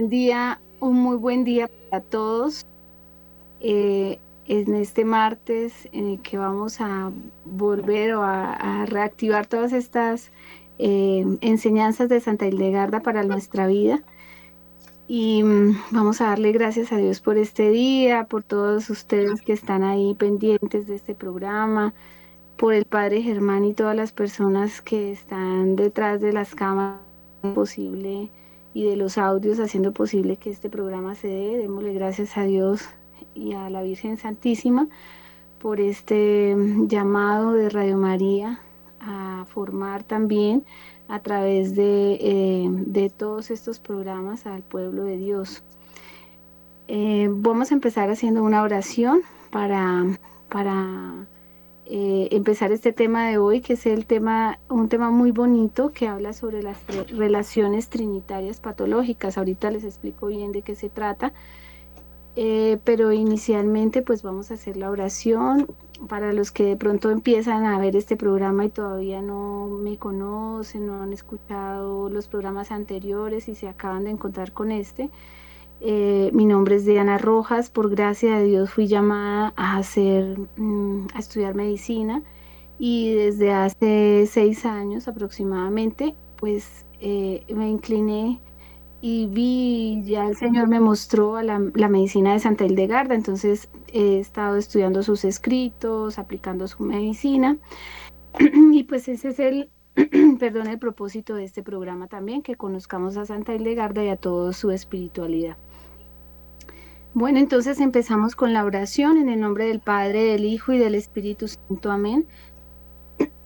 buen día, un muy buen día para todos. Eh, en este martes en el que vamos a volver o a, reactivar todas estas eh, enseñanzas de Santa Hildegarda para nuestra vida. Y mm, vamos a darle gracias a Dios por este día, por todos ustedes que están ahí pendientes de este programa, por el Padre Germán y todas las personas que están detrás de las cámaras posible y de los audios haciendo posible que este programa se dé. Démosle gracias a Dios y a la Virgen Santísima por este llamado de Radio María a formar también a través de, eh, todos estos programas al pueblo de Dios. Eh, vamos a empezar haciendo una oración para, para eh, empezar este tema de hoy, que es el tema, un tema muy bonito que habla sobre las relaciones trinitarias patológicas. Ahorita les explico bien de qué se trata, eh, pero inicialmente pues vamos a hacer la oración. Para los que de pronto empiezan a ver este programa y todavía no me conocen, no han escuchado los programas anteriores y se acaban de encontrar con este, eh, mi nombre es Diana Rojas, por gracia de Dios fui llamada a hacer, mm, a estudiar medicina y desde hace seis años aproximadamente, pues eh, me incliné y vi, ya el Señor me mostró a la, medicina de Santa Hildegarda, entonces he estado estudiando sus escritos, aplicando su medicina y pues ese es el, perdón, el propósito de este programa también, que conozcamos a Santa Hildegarda y a toda su espiritualidad. Bueno, entonces empezamos con la oración en el nombre del Padre, del Hijo y del Espíritu Santo. Amén.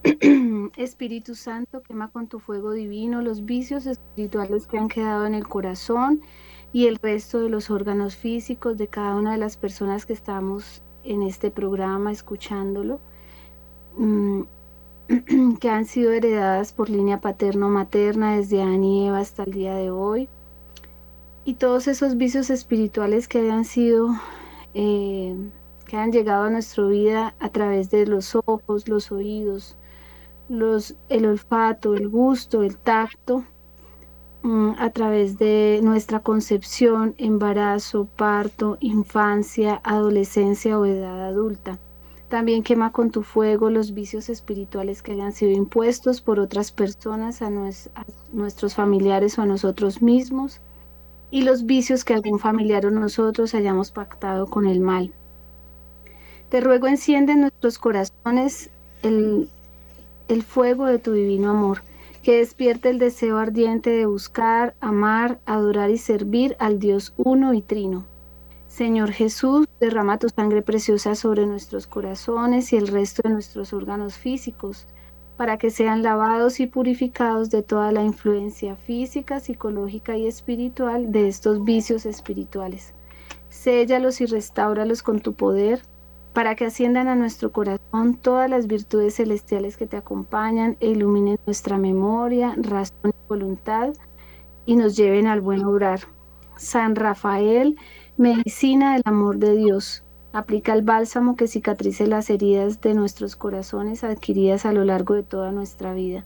Espíritu Santo, quema con tu fuego divino los vicios espirituales que han quedado en el corazón y el resto de los órganos físicos de cada una de las personas que estamos en este programa escuchándolo, mm, que han sido heredadas por línea paterno-materna desde Adán y Eva hasta el día de hoy y todos esos vicios espirituales que hayan sido, eh, que han llegado a nuestra vida a través de los ojos, los oídos, el olfato, el gusto, el tacto, mm, a través de nuestra concepción, embarazo, parto, infancia, adolescencia o edad adulta. También quema con tu fuego los vicios espirituales que hayan sido impuestos por otras personas, a nuestros familiares o a nosotros mismos y los vicios que algún familiar o nosotros hayamos pactado con el mal. Te ruego enciende en nuestros corazones el, el fuego de tu divino amor, que despierte el deseo ardiente de buscar, amar, adorar y servir al Dios uno y trino. Señor Jesús, derrama tu sangre preciosa sobre nuestros corazones y el resto de nuestros órganos físicos para que sean lavados y purificados de toda la influencia física, psicológica y espiritual de estos vicios espirituales. Séllalos y restauralos con tu poder, para que asciendan a nuestro corazón todas las virtudes celestiales que te acompañan e iluminen nuestra memoria, razón y voluntad, y nos lleven al buen obrar. San Rafael, medicina del amor de Dios, Aplica el bálsamo que cicatrice las heridas de nuestros corazones adquiridas a lo largo de toda nuestra vida.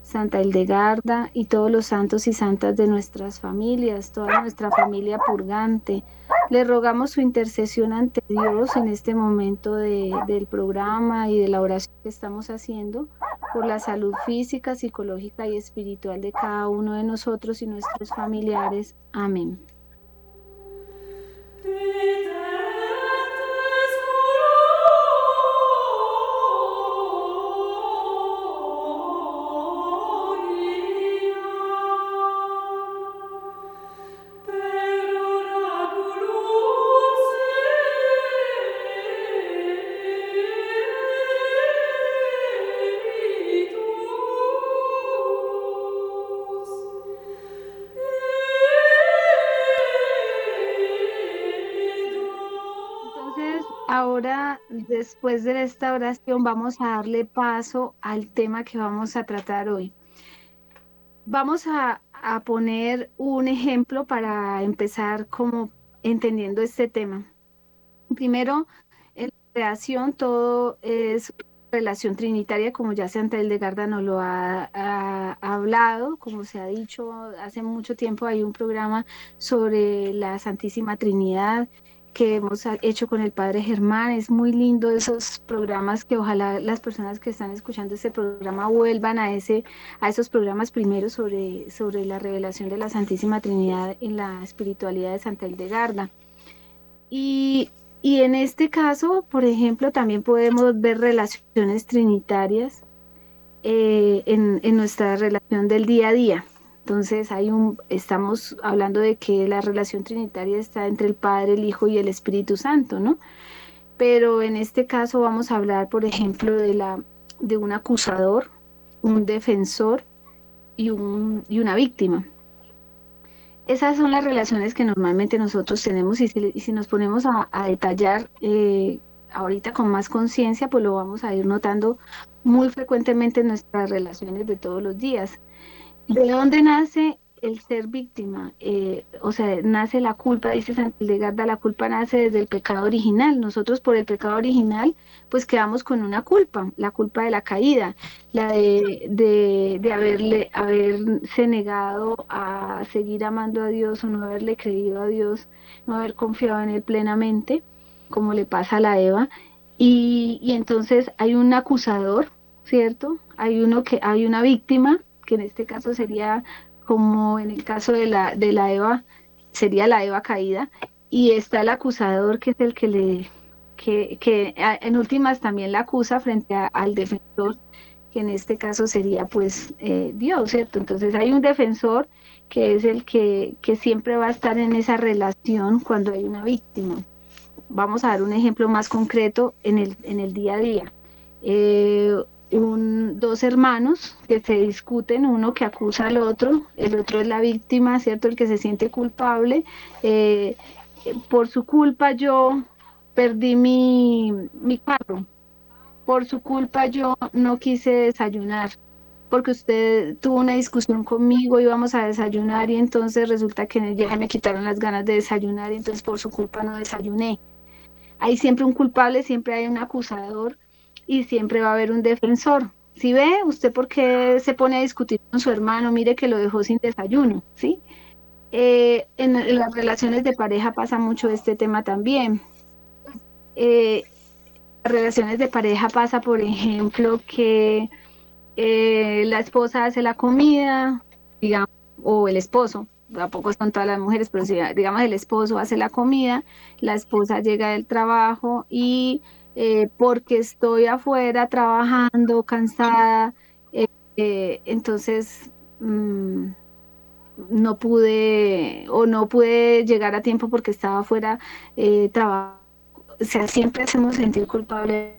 Santa Hildegarda y todos los santos y santas de nuestras familias, toda nuestra familia purgante. Le rogamos su intercesión ante Dios en este momento del programa y de la oración que estamos haciendo por la salud física, psicológica y espiritual de cada uno de nosotros y nuestros familiares. Amén. Después de esta oración vamos a darle paso al tema que vamos a tratar hoy. Vamos a, poner un ejemplo para empezar como entendiendo este tema. Primero, en la creación todo es relación trinitaria, como ya Santa Garda nos lo ha, hablado, como se ha dicho, hace mucho tiempo hay un programa sobre la Santísima Trinidad que hemos hecho con el Padre Germán. Es muy lindo esos programas que ojalá las personas que están escuchando este programa vuelvan a, ese, a esos programas primero sobre, sobre la revelación de la Santísima Trinidad en la espiritualidad de Santa Hildegarda. Y y en este caso, por ejemplo, también podemos ver relaciones trinitarias eh, en, nuestra relación del día a día. Entonces, hay un, estamos hablando de que la relación trinitaria está entre el Padre, el Hijo y el Espíritu Santo, ¿no? Pero en este caso vamos a hablar, por ejemplo, de, la, de un acusador, un defensor y, un, y una víctima esas son las relaciones que normalmente nosotros tenemos y si, nos ponemos a, detallar eh, ahorita con más conciencia, pues lo vamos a ir notando muy frecuentemente en nuestras relaciones de todos los días. ¿De dónde nace el ser víctima, eh, o sea, nace la culpa, dice Santilegarda, la culpa nace desde el pecado original. Nosotros por el pecado original, pues quedamos con una culpa, la culpa de la caída, la de, de, de haberle, haberse negado a seguir amando a Dios o no haberle creído a Dios, no haber confiado en Él plenamente, como le pasa a la Eva. Y, y entonces hay un acusador, ¿cierto? Hay uno que, hay una víctima, que en este caso sería como en el caso de la, de la Eva, sería la Eva caída, y está el acusador que es el que le, que, que en últimas también la acusa frente al defensor, que en este caso sería pues eh, Dios, ¿cierto? Entonces hay un defensor que es el que, que siempre va a estar en esa relación cuando hay una víctima. Vamos a dar un ejemplo más concreto en el, en el día a día. Eh, un, dos hermanos que se discuten, uno que acusa al otro, el otro es la víctima, ¿cierto? El que se siente culpable. Eh, por su culpa yo perdí mi, mi carro, por su culpa yo no quise desayunar, porque usted tuvo una discusión conmigo, íbamos a desayunar y entonces resulta que ya me quitaron las ganas de desayunar y entonces por su culpa no desayuné. Hay siempre un culpable, siempre hay un acusador y siempre va a haber un defensor. Si ve, usted por qué se pone a discutir con su hermano, mire que lo dejó sin desayuno, ¿sí? Eh, en, las relaciones de pareja pasa mucho este tema también. Eh, relaciones de pareja pasa, por ejemplo, que eh, la esposa hace la comida, digamos, o el esposo, tampoco son todas las mujeres, pero si, digamos el esposo hace la comida, la esposa llega del trabajo y eh, porque estoy afuera trabajando, cansada, eh, eh, entonces mm, no pude o no pude llegar a tiempo porque estaba afuera trabajando. O sea, siempre hacemos sentir culpable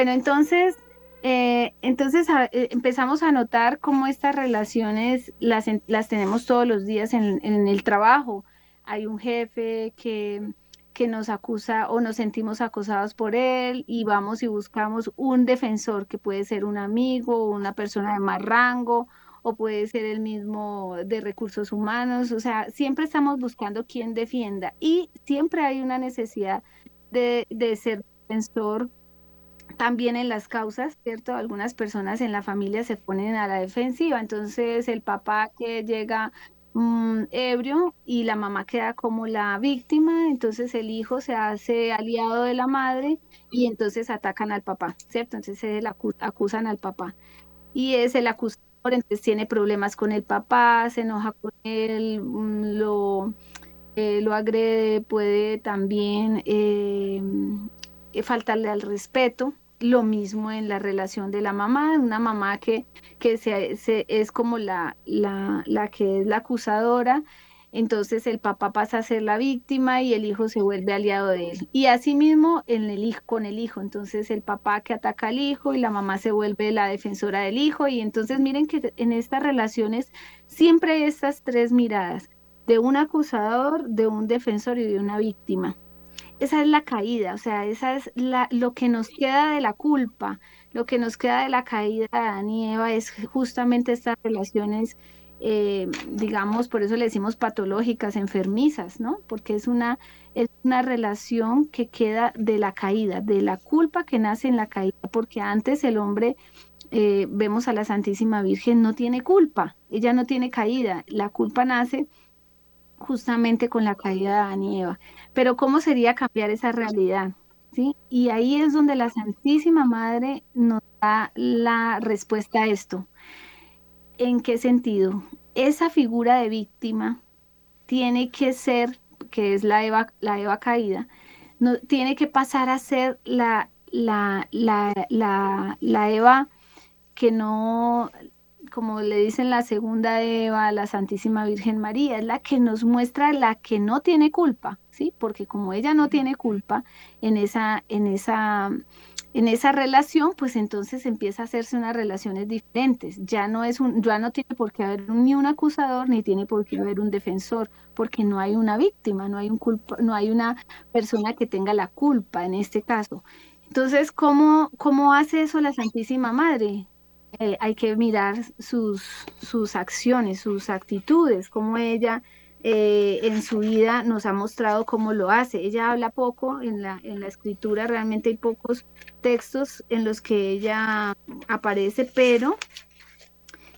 Bueno, entonces, eh, entonces eh, empezamos a notar cómo estas relaciones las, las tenemos todos los días en, el trabajo. Hay un jefe que, que nos acusa o nos sentimos acosados por él y vamos y buscamos un defensor que puede ser un amigo, una persona de más rango o puede ser el mismo de recursos humanos. O sea, siempre estamos buscando quien defienda y siempre hay una necesidad de, de ser defensor también en las causas, ¿cierto? Algunas personas en la familia se ponen a la defensiva, entonces el papá que llega mm, ebrio y la mamá queda como la víctima, entonces el hijo se hace aliado de la madre y entonces atacan al papá, ¿cierto? Entonces se acusan al papá y es el acusador, entonces tiene problemas con el papá, se enoja con él, mm, lo, eh, lo agrede, puede también eh, faltarle al respeto, lo mismo en la relación de la mamá, una mamá que, que se, es como la, la, la, que es la acusadora, entonces el papá pasa a ser la víctima y el hijo se vuelve aliado de él. Y asimismo en el con el hijo, entonces el papá que ataca al hijo y la mamá se vuelve la defensora del hijo. Y entonces miren que en estas relaciones siempre hay estas tres miradas, de un acusador, de un defensor y de una víctima esa es la caída, o sea, esa es la, lo que nos queda de la culpa, lo que nos queda de la caída de Adán y Eva es justamente estas relaciones, eh, digamos, por eso le decimos patológicas, enfermizas, ¿no? Porque es una, es una relación que queda de la caída, de la culpa que nace en la caída, porque antes el hombre, eh, vemos a la Santísima Virgen, no tiene culpa, ella no tiene caída, la culpa nace justamente con la caída de Adán y Eva. Pero ¿cómo sería cambiar esa realidad? ¿Sí? Y ahí es donde la Santísima Madre nos da la respuesta a esto. ¿En qué sentido? Esa figura de víctima tiene que ser, que es la Eva, la Eva caída, no, tiene que pasar a ser la, la, la, la, la Eva que no, como le dicen la segunda Eva, la Santísima Virgen María, es la que nos muestra la que no tiene culpa, ¿sí? Porque como ella no tiene culpa en esa, en esa, en esa relación, pues entonces empieza a hacerse unas relaciones diferentes. Ya no es un, ya no tiene por qué haber ni un acusador ni tiene por qué haber un defensor, porque no hay una víctima, no hay un culpa, no hay una persona que tenga la culpa en este caso. Entonces, ¿cómo, cómo hace eso la Santísima Madre? Eh, hay que mirar sus, sus acciones, sus actitudes, cómo ella eh, en su vida nos ha mostrado cómo lo hace. Ella habla poco en la, en la escritura, realmente hay pocos textos en los que ella aparece, pero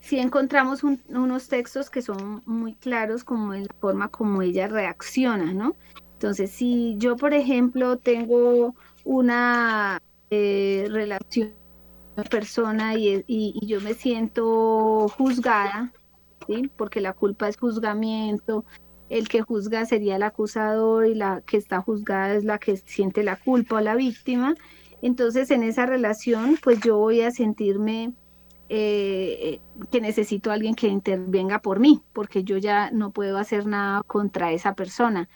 sí encontramos unos textos que son muy claros como en la forma como ella reacciona, ¿no? Entonces, si yo, por ejemplo, tengo una eh, relación persona y, yo me siento juzgada, porque la culpa es juzgamiento, el que juzga sería el acusador y la que está juzgada es la que siente la culpa o la víctima. Entonces en esa relación pues yo voy a sentirme eh, que necesito a alguien que intervenga por mí, porque yo ya no puedo hacer nada contra esa persona.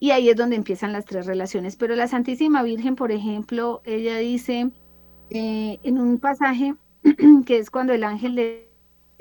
Y ahí es donde empiezan las tres relaciones. Pero la Santísima Virgen, por ejemplo, ella dice, eh, en un pasaje que es cuando el ángel le,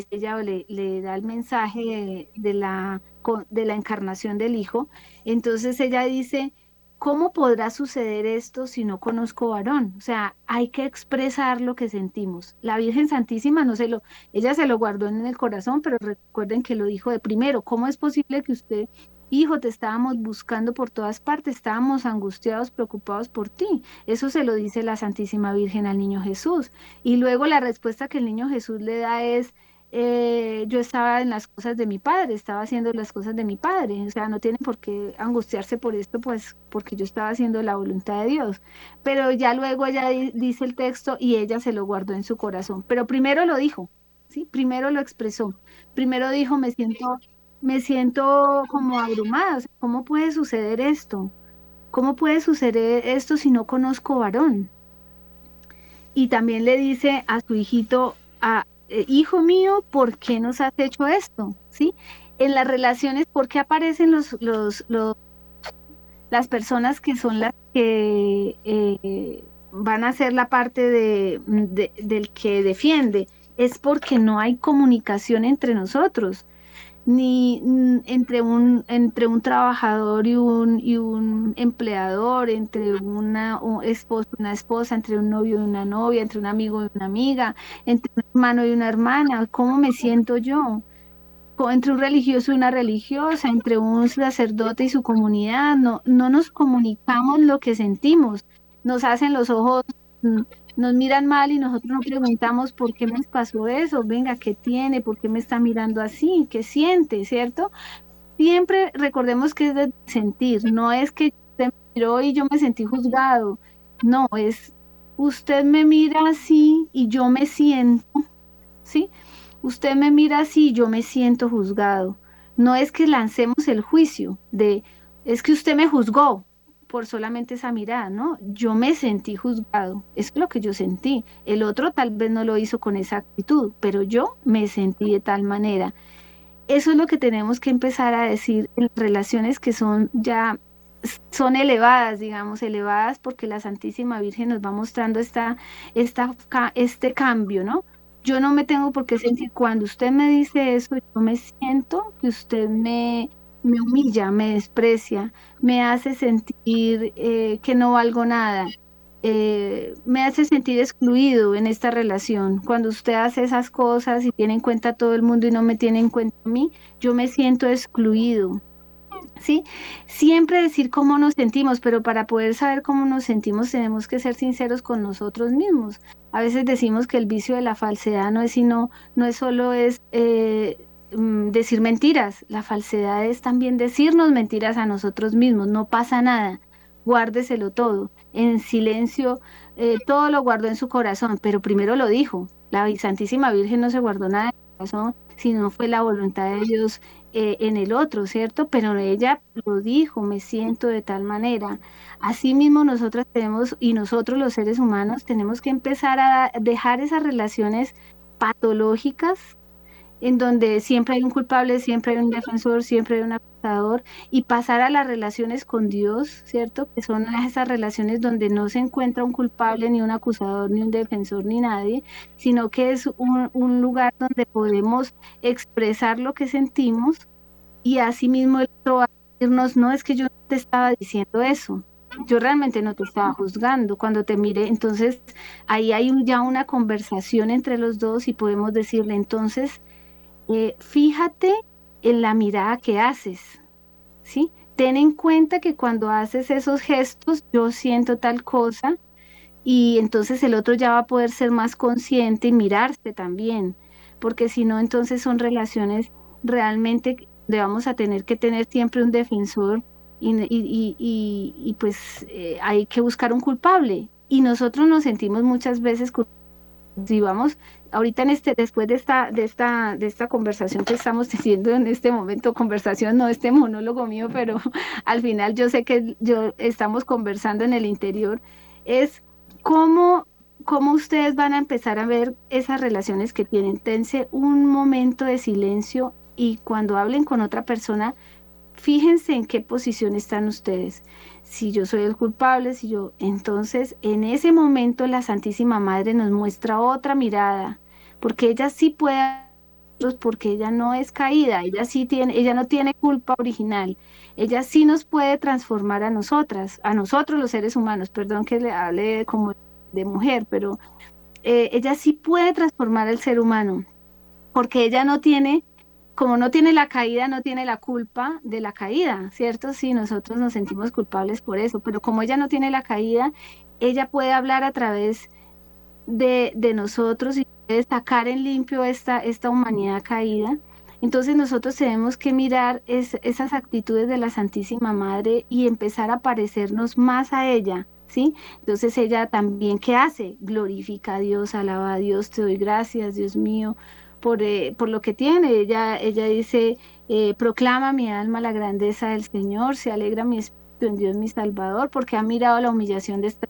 ella le, le da el mensaje de, la, de la encarnación del Hijo, entonces ella dice, ¿cómo podrá suceder esto si no conozco varón? O sea, hay que expresar lo que sentimos. La Virgen Santísima no se lo, ella se lo guardó en el corazón, pero recuerden que lo dijo de primero, ¿cómo es posible que usted Hijo, te estábamos buscando por todas partes, estábamos angustiados, preocupados por ti. Eso se lo dice la Santísima Virgen al niño Jesús. Y luego la respuesta que el niño Jesús le da es, eh, yo estaba en las cosas de mi padre, estaba haciendo las cosas de mi padre. O sea, no tienen por qué angustiarse por esto, pues porque yo estaba haciendo la voluntad de Dios. Pero ya luego ella dice el texto y ella se lo guardó en su corazón. Pero primero lo dijo, ¿sí? Primero lo expresó. Primero dijo, me siento me siento como abrumada. ¿Cómo puede suceder esto? ¿Cómo puede suceder esto si no conozco varón? Y también le dice a su hijito, a, eh, hijo mío, ¿por qué nos has hecho esto? ¿Sí? En las relaciones, ¿por qué aparecen los, los, las personas que son las que eh, van a ser la parte de, del que defiende, es porque no hay comunicación entre nosotros, ni entre un, entre un trabajador y un, y un empleador, entre una esposa, una esposa, entre un novio y una novia, entre un amigo y una amiga, entre un hermano y una hermana, ¿cómo me siento yo? entre un religioso y una religiosa, entre un sacerdote y su comunidad, no, no nos comunicamos lo que sentimos, nos hacen los ojos, mm, nos miran mal y nosotros nos preguntamos por qué me pasó eso, venga, ¿qué tiene? ¿Por qué me está mirando así? ¿Qué siente? ¿Cierto? Siempre recordemos que es de sentir, no es que me miró y yo me sentí juzgado, no, es usted me mira así y yo me siento, ¿sí? Usted me mira así y yo me siento juzgado. No es que lancemos el juicio de, es que usted me juzgó por solamente esa mirada, ¿no? Yo me sentí juzgado, es lo que yo sentí. El otro tal vez no lo hizo con esa actitud, pero yo me sentí de tal manera. Eso es lo que tenemos que empezar a decir en relaciones que son ya son elevadas, digamos, elevadas porque la Santísima Virgen nos va mostrando esta, esta, este cambio, ¿no? yo no me tengo por qué sentir, cuando usted me dice eso, yo me siento que usted me, me humilla, me desprecia, me hace sentir eh, que no valgo nada, eh, me hace sentir excluido en esta relación. Cuando usted hace esas cosas y tiene en cuenta a todo el mundo y no me tiene en cuenta a mí, yo me siento excluido. ¿Sí? Siempre decir cómo nos sentimos, pero para poder saber cómo nos sentimos tenemos que ser sinceros con nosotros mismos. A veces decimos que el vicio de la falsedad no es sino, no es solo es eh, mm, decir mentiras, la falsedad es también decirnos mentiras a nosotros mismos, no pasa nada, guárdeselo todo, en silencio, eh, todo lo guardó en su corazón, pero primero lo dijo, la Santísima Virgen no se guardó nada en su corazón, sino fue la voluntad de Dios eh, en el otro, ¿cierto? Pero ella lo dijo, me siento de tal manera. Asimismo, nosotras tenemos, y nosotros los seres humanos, tenemos que empezar a dejar esas relaciones patológicas en donde siempre hay un culpable, siempre hay un defensor, siempre hay un acusador, y pasar a las relaciones con Dios, ¿cierto? Que son esas relaciones donde no se encuentra un culpable, ni un acusador, ni un defensor, ni nadie, sino que es un, lugar donde podemos expresar lo que sentimos y asimismo el otro va a decirnos, no es que yo te estaba diciendo eso, yo realmente no te estaba juzgando cuando te miré. Entonces, ahí hay ya una conversación entre los dos y podemos decirle, entonces, eh, fíjate en la mirada que haces, ¿sí? Ten en cuenta que cuando haces esos gestos, yo siento tal cosa y entonces el otro ya va a poder ser más consciente y mirarse también, porque si no, entonces son relaciones realmente de vamos a tener que tener siempre un defensor y, pues eh, hay que buscar un culpable. Y nosotros nos sentimos muchas veces culpables si vamos ahorita en este después de esta de esta de esta conversación que estamos teniendo en este momento conversación no este monólogo mío pero al final yo sé que yo estamos conversando en el interior es cómo cómo ustedes van a empezar a ver esas relaciones que tienen. Tense un momento de silencio y cuando hablen con otra persona fíjense en qué posición están ustedes. Si yo soy el culpable, si yo, entonces en ese momento la Santísima Madre nos muestra otra mirada, porque ella sí puede porque ella no es caída, ella sí tiene, ella no tiene culpa original, ella sí nos puede transformar a nosotras, a nosotros los seres humanos, perdón que le hable como de mujer, pero eh, ella sí puede transformar al ser humano, porque ella no tiene como no tiene la caída, no tiene la culpa de la caída, ¿cierto? Sí, nosotros nos sentimos culpables por eso, pero como ella no tiene la caída, ella puede hablar a través de, de nosotros y puede sacar en limpio esta, esta humanidad caída. Entonces nosotros tenemos que mirar esas actitudes de la Santísima Madre y empezar a parecernos más a ella, ¿sí? Entonces ella también, ¿qué hace? Glorifica a Dios, alaba a Dios, te doy gracias, Dios mío, eh, por, lo que tiene. Ella, ella dice, eh, proclama mi alma la grandeza del Señor, se alegra mi espíritu en Dios mi Salvador, porque ha mirado la humillación de esta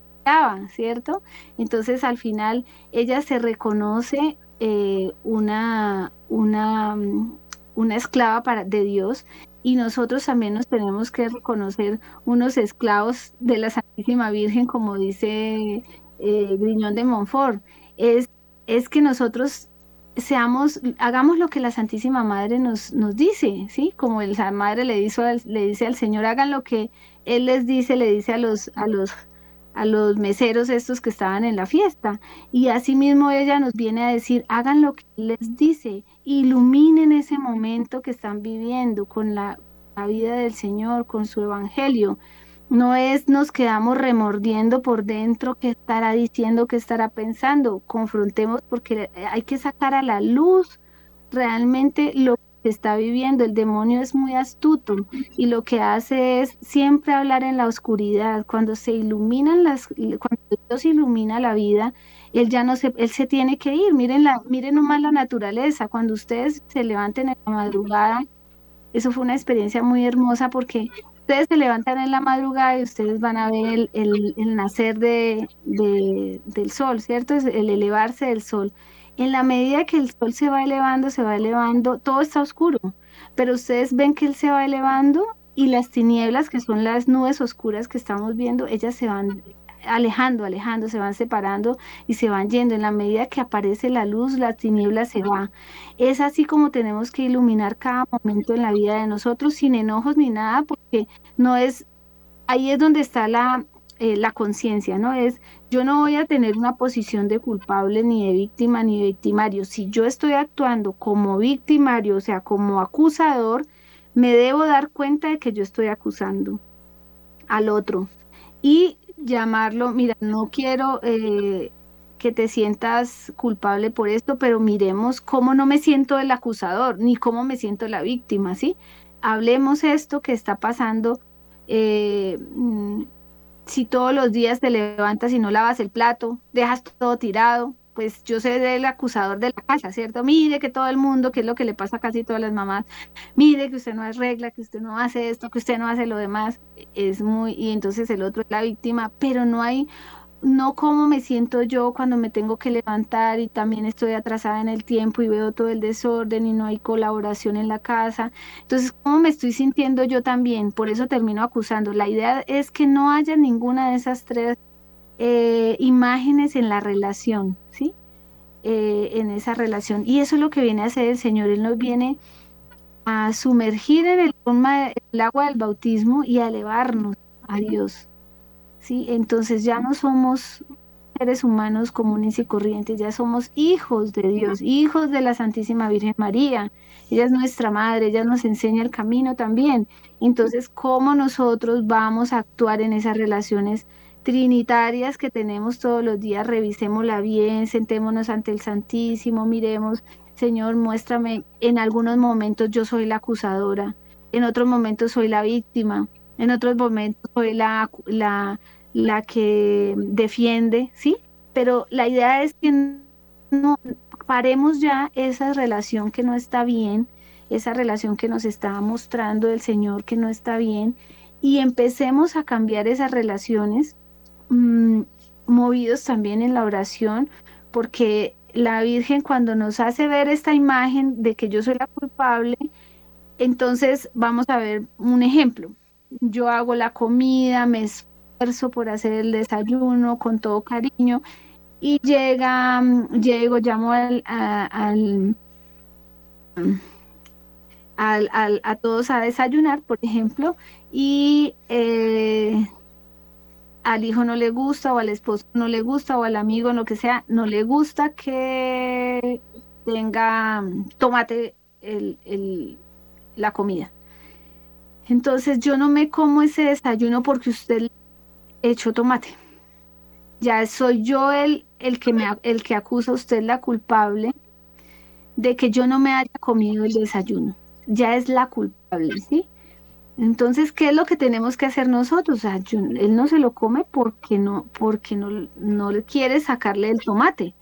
¿cierto? Entonces al final ella se reconoce eh, una, una, mm, una esclava para, de Dios y nosotros también nos tenemos que reconocer unos esclavos de la Santísima Virgen, como dice eh, Griñón de Montfort, es, es que nosotros seamos, hagamos lo que la Santísima Madre nos, nos dice, ¿sí? Como la Madre le, hizo, le dice al Señor, hagan lo que Él les dice, le dice a los, a los, a los meseros estos que estaban en la fiesta. Y asimismo ella nos viene a decir, hagan lo que les dice, iluminen ese momento que están viviendo con la, la vida del Señor, con su Evangelio. No es nos quedamos remordiendo por dentro qué estará diciendo, qué estará pensando. Confrontemos porque hay que sacar a la luz realmente lo que se está viviendo. El demonio es muy astuto y lo que hace es siempre hablar en la oscuridad. Cuando se iluminan las, cuando Dios ilumina la vida, él ya no se, él se tiene que ir. Miren la, miren nomás la naturaleza. Cuando ustedes se levanten en la madrugada, eso fue una experiencia muy hermosa porque ustedes se levantan en la madrugada y ustedes van a ver el, nacer de, del sol, ¿cierto? El elevarse del sol. En la medida que el sol se va elevando, se va elevando, todo está oscuro, pero ustedes ven que él se va elevando y las tinieblas, que son las nubes oscuras que estamos viendo, ellas se van alejando, alejando, se van separando y se van yendo. En la medida que aparece la luz, la tiniebla se va. Es así como tenemos que iluminar cada momento en la vida de nosotros sin enojos ni nada, porque no es, ahí es donde está la, eh, la conciencia, ¿no? Es, yo no voy a tener una posición de culpable ni de víctima ni de victimario. Si yo estoy actuando como victimario, o sea, como acusador, me debo dar cuenta de que yo estoy acusando al otro. Y llamarlo, mira, no quiero eh, que te sientas culpable por esto, pero miremos cómo no me siento el acusador, ni cómo me siento la víctima, ¿sí? Hablemos esto que está pasando. Eh, mm, si todos los días te levantas y no lavas el plato, dejas todo tirado, pues yo soy el acusador de la casa, ¿cierto? Mire que todo el mundo, que es lo que le pasa a casi todas las mamás, mire que usted no es regla, que usted no hace esto, que usted no hace lo demás, es muy, y entonces el otro es la víctima, pero no hay, no como me siento yo cuando me tengo que levantar y también estoy atrasada en el tiempo y veo todo el desorden y no hay colaboración en la casa. Entonces, ¿cómo me estoy sintiendo yo también? Por eso termino acusando. La idea es que no haya ninguna de esas tres eh, imágenes en la relación, ¿sí? Eh, en esa relación. Y eso es lo que viene a hacer el Señor. Él nos viene a sumergir en el agua del bautismo y a elevarnos a Dios. ¿Sí? Entonces ya no somos seres humanos comunes y corrientes, ya somos hijos de Dios, hijos de la Santísima Virgen María. Ella es nuestra madre, ella nos enseña el camino también. Entonces, ¿cómo nosotros vamos a actuar en esas relaciones? trinitarias que tenemos todos los días, revisémosla bien, sentémonos ante el Santísimo, miremos, Señor, muéstrame, en algunos momentos yo soy la acusadora, en otros momentos soy la víctima, en otros momentos soy la, que defiende, ¿sí? Pero la idea es que no paremos ya esa relación que no está bien, esa relación que nos está mostrando el Señor que no está bien, y empecemos a cambiar esas relaciones Mm, movidos también en la oración, porque la Virgen cuando nos hace ver esta imagen de que yo soy la culpable, entonces vamos a ver un ejemplo. Yo hago la comida, me esfuerzo por hacer el desayuno con todo cariño y llega, mm, llego, llamo al, al, al, a todos a desayunar, por ejemplo, y eh, al hijo no le gusta o al esposo no le gusta o al amigo, lo que sea, no le gusta que tenga mm, tomate el, la comida. Entonces yo no me como ese desayuno porque usted echó tomate. Ya soy yo el, el, que me, el que acusa a usted la culpable de que yo no me haya comido el desayuno. Ya es la culpable, ¿sí? Entonces, ¿qué es lo que tenemos que hacer nosotros? él no se lo come porque no, porque no, no quiere sacarle el tomate,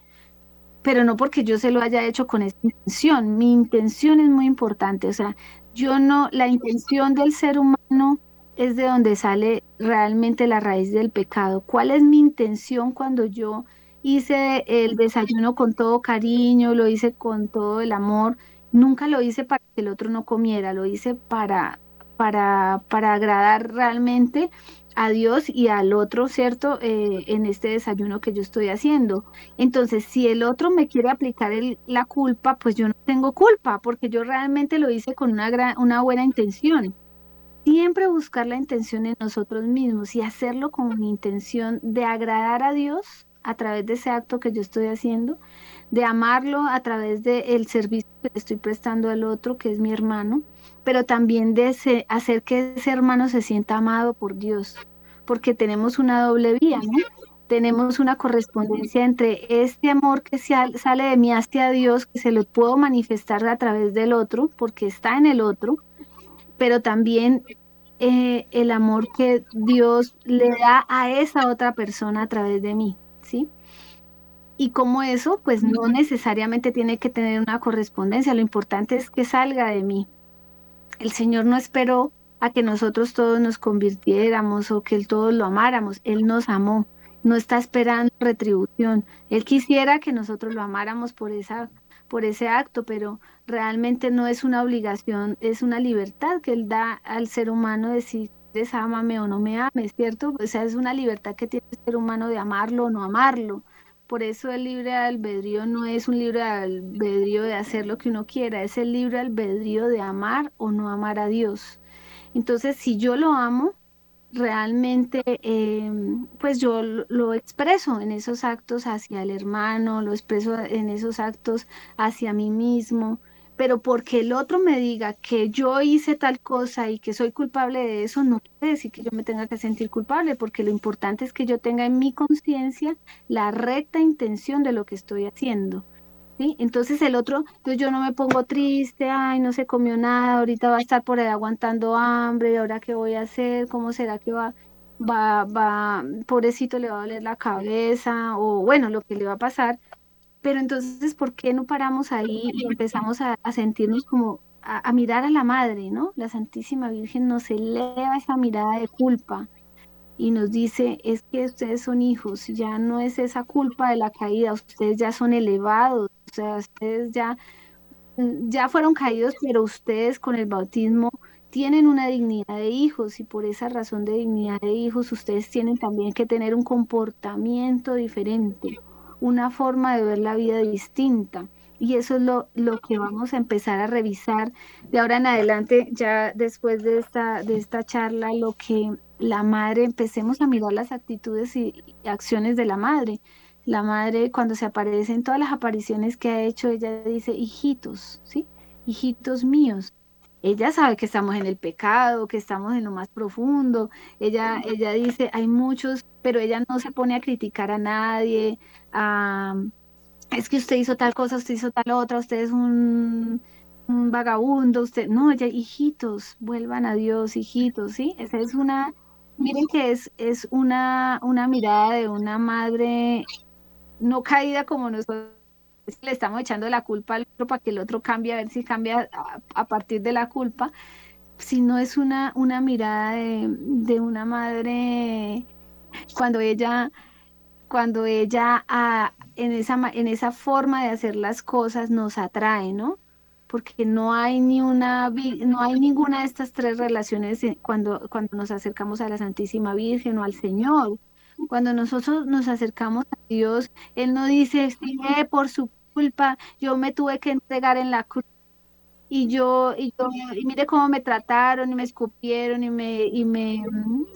pero no porque yo se lo haya hecho con esa intención. Mi intención es muy importante. O sea, yo no, la intención del ser humano es de donde sale realmente la raíz del pecado. ¿Cuál es mi intención cuando yo hice el desayuno con todo cariño, lo hice con todo el amor? Nunca lo hice para que el otro no comiera, lo hice para para, para agradar realmente a Dios y al otro, ¿cierto? Eh, en este desayuno que yo estoy haciendo. Entonces, si el otro me quiere aplicar la culpa, pues yo no tengo culpa, porque yo realmente lo hice con una, gran, buena intención. Siempre buscar la intención en nosotros mismos y hacerlo con intención de agradar a Dios a través de ese acto que yo estoy haciendo, de amarlo a través del servicio que estoy prestando al otro, que es mi hermano, pero también de hacer que ese hermano se sienta amado por Dios, porque tenemos una doble vía, ¿no? Tenemos una correspondencia entre este amor que sale de mí hacia Dios, que se lo puedo manifestar a través del otro, porque está en el otro, pero también eh, el amor que Dios le da a esa otra persona a través de mí, ¿sí? Y como eso, pues no necesariamente tiene que tener una correspondencia, lo importante es que salga de mí, el Señor no esperó a que nosotros todos nos convirtiéramos o que todos lo amáramos. Él nos amó, no está esperando retribución. Él quisiera que nosotros lo amáramos por, esa, por ese acto, pero realmente no es una obligación, es una libertad que Él da al ser humano de desámame o no me ames, ¿cierto? O sea, es una libertad que tiene el ser humano de amarlo o no amarlo. Por eso el libre albedrío no es un libre albedrío de hacer lo que uno quiera, es el libre albedrío de amar o no amar a Dios. Entonces, si yo lo amo, realmente, em, pues yo lo expreso en esos actos hacia el hermano, lo expreso en esos actos hacia mí mismo pero porque el otro me diga que yo hice tal cosa y que soy culpable de eso, no quiere decir que yo me tenga que sentir culpable, porque lo importante es que yo tenga en mi conciencia la recta intención de lo que estoy haciendo. ¿sí? Entonces el otro, entonces yo no me pongo triste, ay, no se comió nada, ahorita va a estar por ahí aguantando hambre, ahora qué voy a hacer? ¿Cómo será que va? Va, va, pobrecito le va a doler la cabeza, o bueno, lo que le va a pasar, pero entonces, ¿por qué no paramos ahí y empezamos a, sentirnos como a, mirar a la Madre, ¿no? La Santísima Virgen nos eleva esa mirada de culpa y nos dice, es que ustedes son hijos, ya no es esa culpa de la caída, ustedes ya son elevados, o sea, ustedes ya, ya fueron caídos, pero ustedes con el bautismo tienen una dignidad de hijos y por esa razón de dignidad de hijos ustedes tienen también que tener un comportamiento diferente una forma de ver la vida distinta. Y eso es lo, lo, que vamos a empezar a revisar de ahora en adelante, ya después de esta, de esta charla, lo que la madre, empecemos a mirar las actitudes y, acciones de la madre. La madre, cuando se aparece en todas las apariciones que ha hecho, ella dice, hijitos, ¿sí? Hijitos míos. Ella sabe que estamos en el pecado, que estamos en lo más profundo. Ella, ella dice, hay muchos, pero ella no se pone a criticar a nadie, es que usted hizo tal cosa, usted hizo tal otra, usted es un, vagabundo, usted, no, ya hijitos, vuelvan a Dios, hijitos, ¿sí? Esa es una, miren que es, es una, una mirada de una madre no caída como nosotros le estamos echando la culpa al otro para que el otro cambie, a ver si cambia a, partir de la culpa, sino es una, una mirada de, de una madre cuando ella cuando ella ah, en, esa, en esa forma de hacer las cosas nos atrae, ¿no? Porque no hay ni una, no hay ninguna de estas tres relaciones cuando, cuando nos acercamos a la Santísima Virgen o al Señor. Cuando nosotros nos acercamos a Dios, Él no dice, por su culpa, yo me tuve que entregar en la cruz y yo, y yo, y mire cómo me trataron, y me escupieron, y me, y me,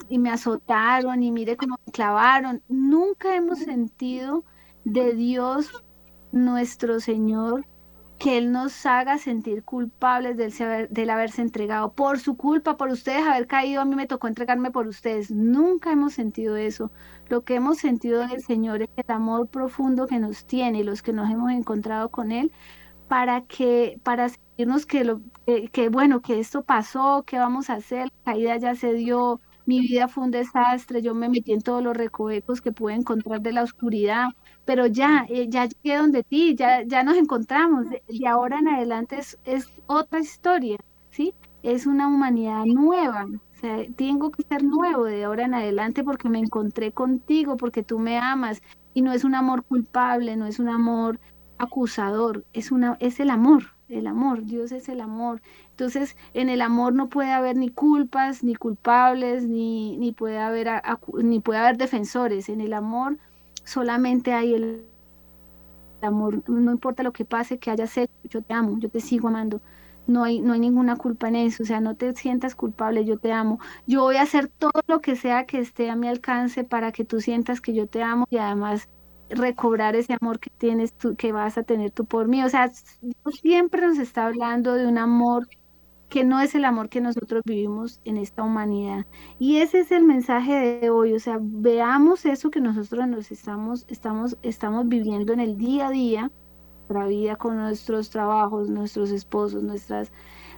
y me azotaron, y mire cómo me clavaron. Nunca hemos sentido de Dios nuestro Señor que Él nos haga sentir culpables del, del haberse entregado. Por su culpa, por ustedes haber caído, a mí me tocó entregarme por ustedes. Nunca hemos sentido eso. Lo que hemos sentido del Señor es el amor profundo que nos tiene y los que nos hemos encontrado con Él para que, para sentirnos que, lo, que, bueno, que esto pasó, que vamos a hacer, la caída ya se dio, mi vida fue un desastre, yo me metí en todos los recovecos que pude encontrar de la oscuridad, pero ya, eh, ya llegué donde ti, ya, ya nos encontramos, de, ahora en adelante es, es, otra historia, ¿sí? Es una humanidad nueva, o sea, tengo que ser nuevo de ahora en adelante porque me encontré contigo, porque tú me amas, y no es un amor culpable, no es un amor acusador, es, una, es el amor, el amor, Dios es el amor. Entonces, en el amor no puede haber ni culpas, ni culpables, ni, ni, puede, haber, ni puede haber defensores. En el amor solamente hay el amor, no importa lo que pase, que haya sexo, yo te amo, yo te sigo amando. No hay, no hay ninguna culpa en eso, o sea, no te sientas culpable, yo te amo. Yo voy a hacer todo lo que sea que esté a mi alcance para que tú sientas que yo te amo y además recobrar ese amor que tienes tú, que vas a tener tú por mí. O sea, Dios siempre nos está hablando de un amor que no es el amor que nosotros vivimos en esta humanidad. Y ese es el mensaje de hoy, o sea, veamos eso que nosotros nos estamos, estamos, estamos viviendo en el día a día, nuestra vida con nuestros trabajos, nuestros esposos, nuestras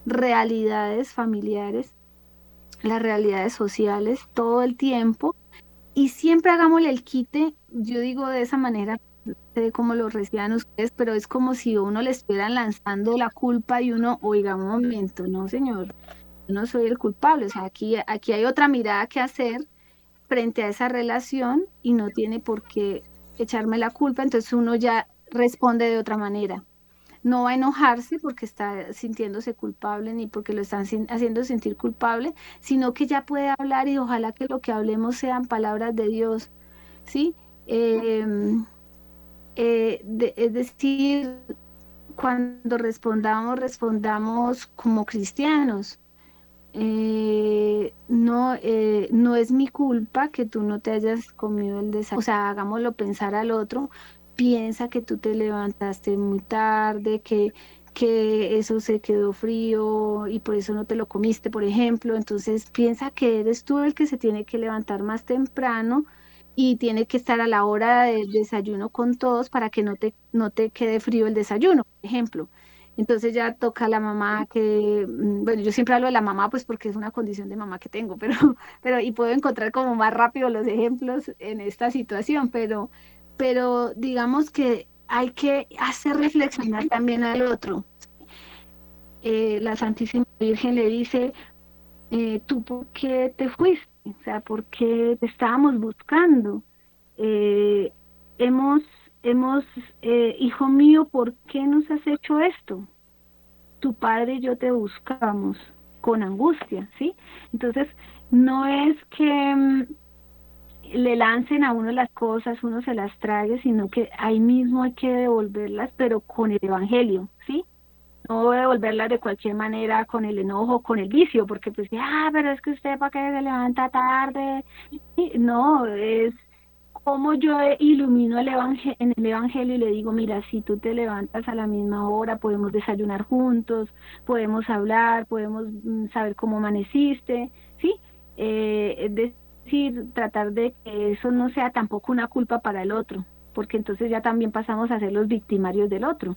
realidades familiares, las realidades sociales, todo el tiempo, y siempre hagámosle el quite, yo digo de esa manera, no sé cómo lo reciban ustedes, pero es como si uno le estuvieran lanzando la culpa y uno, oiga, un momento, no señor, no soy el culpable, o sea, aquí, aquí hay otra mirada que hacer frente a esa relación y no tiene por qué echarme la culpa, entonces uno ya responde de otra manera no va a enojarse porque está sintiéndose culpable ni porque lo están haciendo sentir culpable, sino que ya puede hablar y ojalá que lo que hablemos sean palabras de Dios, ¿sí? Em, eh, es decir, cuando respondamos, respondamos como cristianos. Eh, no, eh, no es mi culpa que tú no te hayas comido el desayuno, o sea, hagámoslo pensar al otro, piensa que tú te levantaste muy tarde, que, que eso se quedó frío y por eso no te lo comiste, por ejemplo. Entonces piensa que eres tú el que se tiene que levantar más temprano y tiene que estar a la hora del desayuno con todos para que no te, no te quede frío el desayuno, por ejemplo. Entonces ya toca a la mamá que, mm, bueno, yo siempre hablo de la mamá pues porque es una condición de mamá que tengo, pero, pero y puedo encontrar como más rápido los ejemplos en esta situación, pero, pero digamos que hay que hacer reflexionar también al otro. Eh, la Santísima Virgen le dice, eh, ¿tú por qué te fuiste? O sea, ¿por qué te estábamos buscando? Eh, hemos, hemos, hijo mío, ¿por qué nos has hecho esto? Tu padre y yo te buscamos con angustia, ¿sí? Entonces, no es que mm, le lancen a uno las cosas, uno se las trague, sino que ahí mismo hay que devolverlas, pero con el Evangelio, ¿sí? No devolverlas de cualquier manera con el enojo, con el vicio, porque pues, ah, pero es que usted para qué se levanta tarde. No, es como yo ilumino el en el Evangelio y le digo, mira, si tú te levantas a la misma hora, podemos desayunar juntos, podemos hablar, podemos mm, saber cómo amaneciste, ¿sí? Eh, decir, tratar de que eso no sea tampoco una culpa para el otro, porque entonces ya también pasamos a ser los victimarios del otro.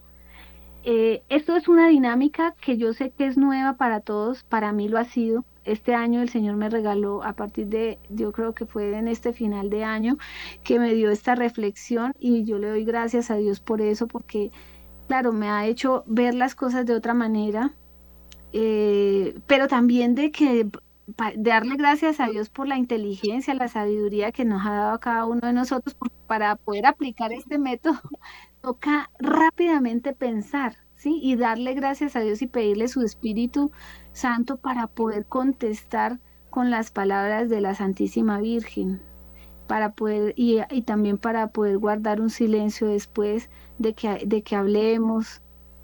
Eh, esto es una dinámica que yo sé que es nueva para todos, para mí lo ha sido. Este año el Señor me regaló, a partir de, yo creo que fue en este final de año, que me dio esta reflexión y yo le doy gracias a Dios por eso, porque, claro, me ha hecho ver las cosas de otra manera, eh, pero también de que darle gracias a Dios por la inteligencia, la sabiduría que nos ha dado a cada uno de nosotros para poder aplicar este método. Toca rápidamente pensar, ¿sí? Y darle gracias a Dios y pedirle su Espíritu Santo para poder contestar con las palabras de la Santísima Virgen, para poder, y, y también para poder guardar un silencio después de que, de que hablemos,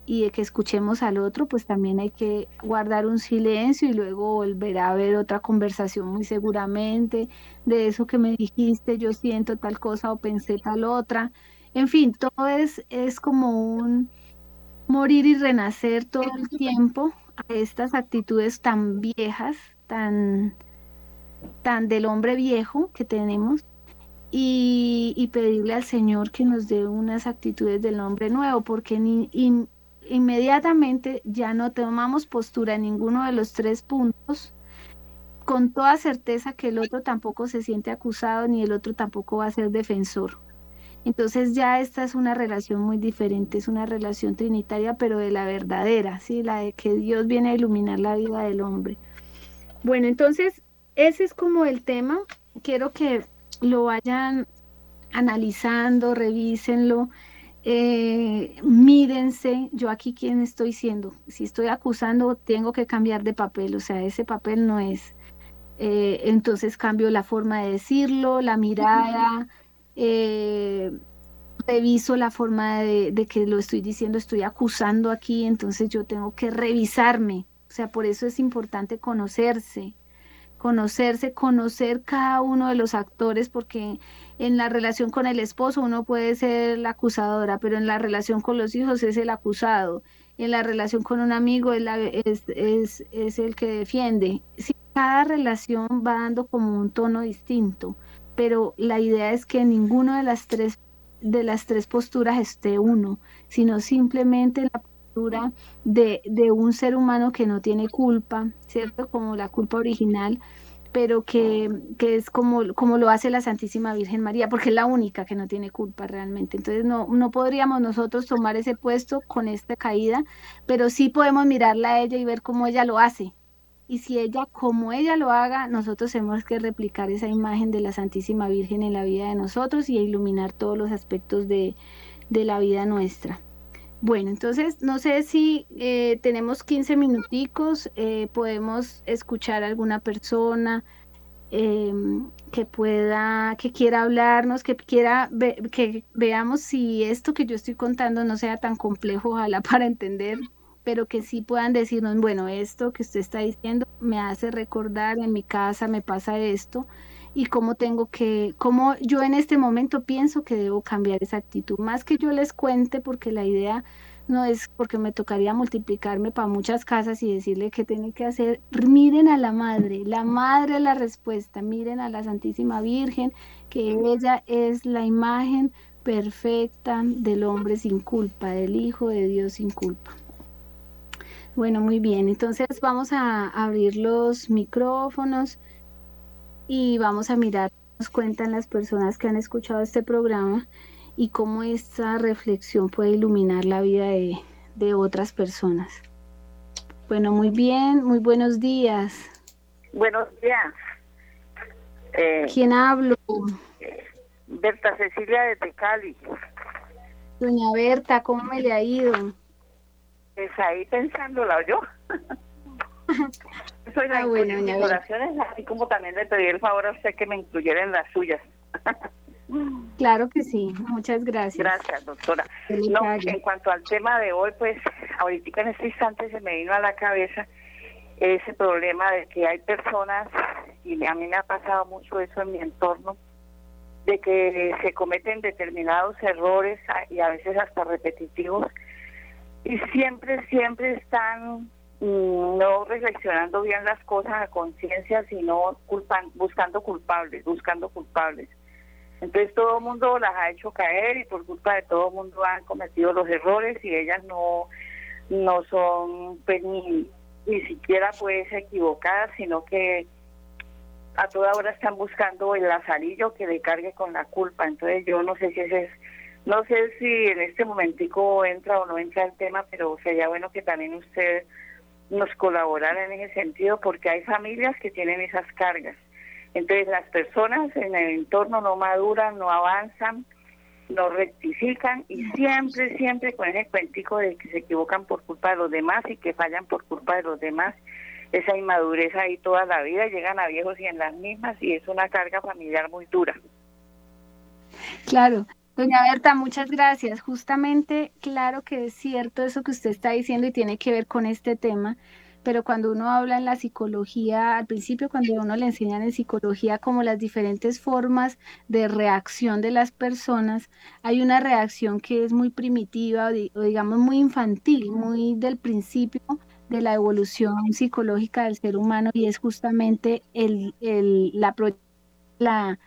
y de que escuchemos al otro, pues también hay que guardar un silencio y luego volver a ver otra conversación muy seguramente de eso que me dijiste, yo siento tal cosa o pensé tal otra. En fin, todo es, es como un morir y renacer todo el tiempo a estas actitudes tan viejas, tan, tan del hombre viejo que tenemos y, pedirle al Señor que nos dé unas actitudes del hombre nuevo, porque ni, inmediatamente ya no tomamos postura en ninguno de los tres puntos, con toda certeza que el otro tampoco se siente acusado ni el otro tampoco va a ser defensor. Entonces ya esta es una relación muy diferente, es una relación trinitaria, pero de la verdadera, ¿sí? la de que Dios viene a iluminar la vida del hombre. Bueno, entonces ese es como el tema. Quiero que lo vayan analizando, revísenlo eh, mírense, yo aquí quién estoy siendo. Si estoy acusando, tengo que cambiar de papel, o sea, ese papel no es. Eh, entonces cambio la forma de decirlo, la mirada, eh, reviso la forma de, de, que lo estoy diciendo, estoy acusando aquí, entonces yo tengo que revisarme. O sea, por eso es importante conocerse, conocerse, conocer cada uno de los actores, porque en la relación con el esposo uno puede ser la acusadora, pero en la relación con los hijos es el acusado, en la relación con un amigo es, el que defiende. Cada relación va dando como un tono distinto, pero la idea es que ninguno de las tres de las tres posturas esté uno, sino simplemente la postura de, de un ser humano que no tiene culpa, ¿cierto? Como la culpa original, pero que, que, es como, como lo hace la Santísima Virgen María, porque es la única que no tiene culpa realmente. Entonces no, no podríamos nosotros tomar ese puesto con esta caída, pero sí podemos mirarla a ella y ver cómo ella lo hace. Y si ella, como ella lo haga, nosotros tenemos que replicar esa imagen de la Santísima Virgen en la vida de nosotros y iluminar todos los aspectos de, de la vida nuestra. Bueno, entonces no sé si eh, tenemos 15 minuticos, eh, podemos escuchar a alguna persona eh, que pueda, que quiera hablarnos, que quiera que veamos si esto que yo estoy contando no sea tan complejo, ojalá para entender, pero que sí puedan decirnos, bueno, esto que usted está diciendo me hace recordar, en mi casa me pasa esto, y cómo tengo que, cómo yo en este momento pienso que debo cambiar esa actitud. Más que yo les cuente, porque la idea no es porque me tocaría multiplicarme para muchas casas y decirle qué tiene que hacer. Miren a la madre, la madre es la respuesta. Miren a la Santísima Virgen, que ella es la imagen perfecta del hombre sin culpa, del Hijo de Dios sin culpa. Bueno, muy bien. Entonces vamos a abrir los micrófonos y vamos a mirar, nos cuentan las personas que han escuchado este programa y cómo esta reflexión puede iluminar la vida de, de otras personas. Bueno, muy bien, muy buenos días. Buenos días. Eh, ¿Quién hablo? Berta Cecilia de Cali. Doña Berta, ¿cómo me le ha ido? Pues ahí pensándola yo. Soy la ah, bueno, oraciones, así como también le pedí el favor a usted que me incluyera en las suyas. Claro que sí, muchas gracias. Gracias, doctora. No, en cuanto al tema de hoy, pues ahorita en este instante se me vino a la cabeza ese problema de que hay personas, y a mí me ha pasado mucho eso en mi entorno, de que se cometen determinados errores y a veces hasta repetitivos, y siempre, siempre están no reflexionando bien las cosas a conciencia, sino culpan, buscando culpables, buscando culpables. Entonces todo el mundo las ha hecho caer y por culpa de todo el mundo han cometido los errores y ellas no, no son pues, ni, ni siquiera pues equivocadas, sino que a toda hora están buscando el lazarillo que le cargue con la culpa. Entonces yo no sé si ese es, no sé si en este momentico entra o no entra el tema, pero sería bueno que también usted nos colaborar en ese sentido porque hay familias que tienen esas cargas. Entonces las personas en el entorno no maduran, no avanzan, no rectifican y siempre, siempre con ese cuentico de que se equivocan por culpa de los demás y que fallan por culpa de los demás. Esa inmadurez ahí toda la vida, llegan a viejos y en las mismas y es una carga familiar muy dura. Claro, Doña Berta, muchas gracias. Justamente, claro que es cierto eso que usted está diciendo y tiene que ver con este tema, pero cuando uno habla en la psicología, al principio cuando uno le enseñan en psicología como las diferentes formas de reacción de las personas, hay una reacción que es muy primitiva o digamos muy infantil, muy del principio de la evolución psicológica del ser humano y es justamente el, el la, la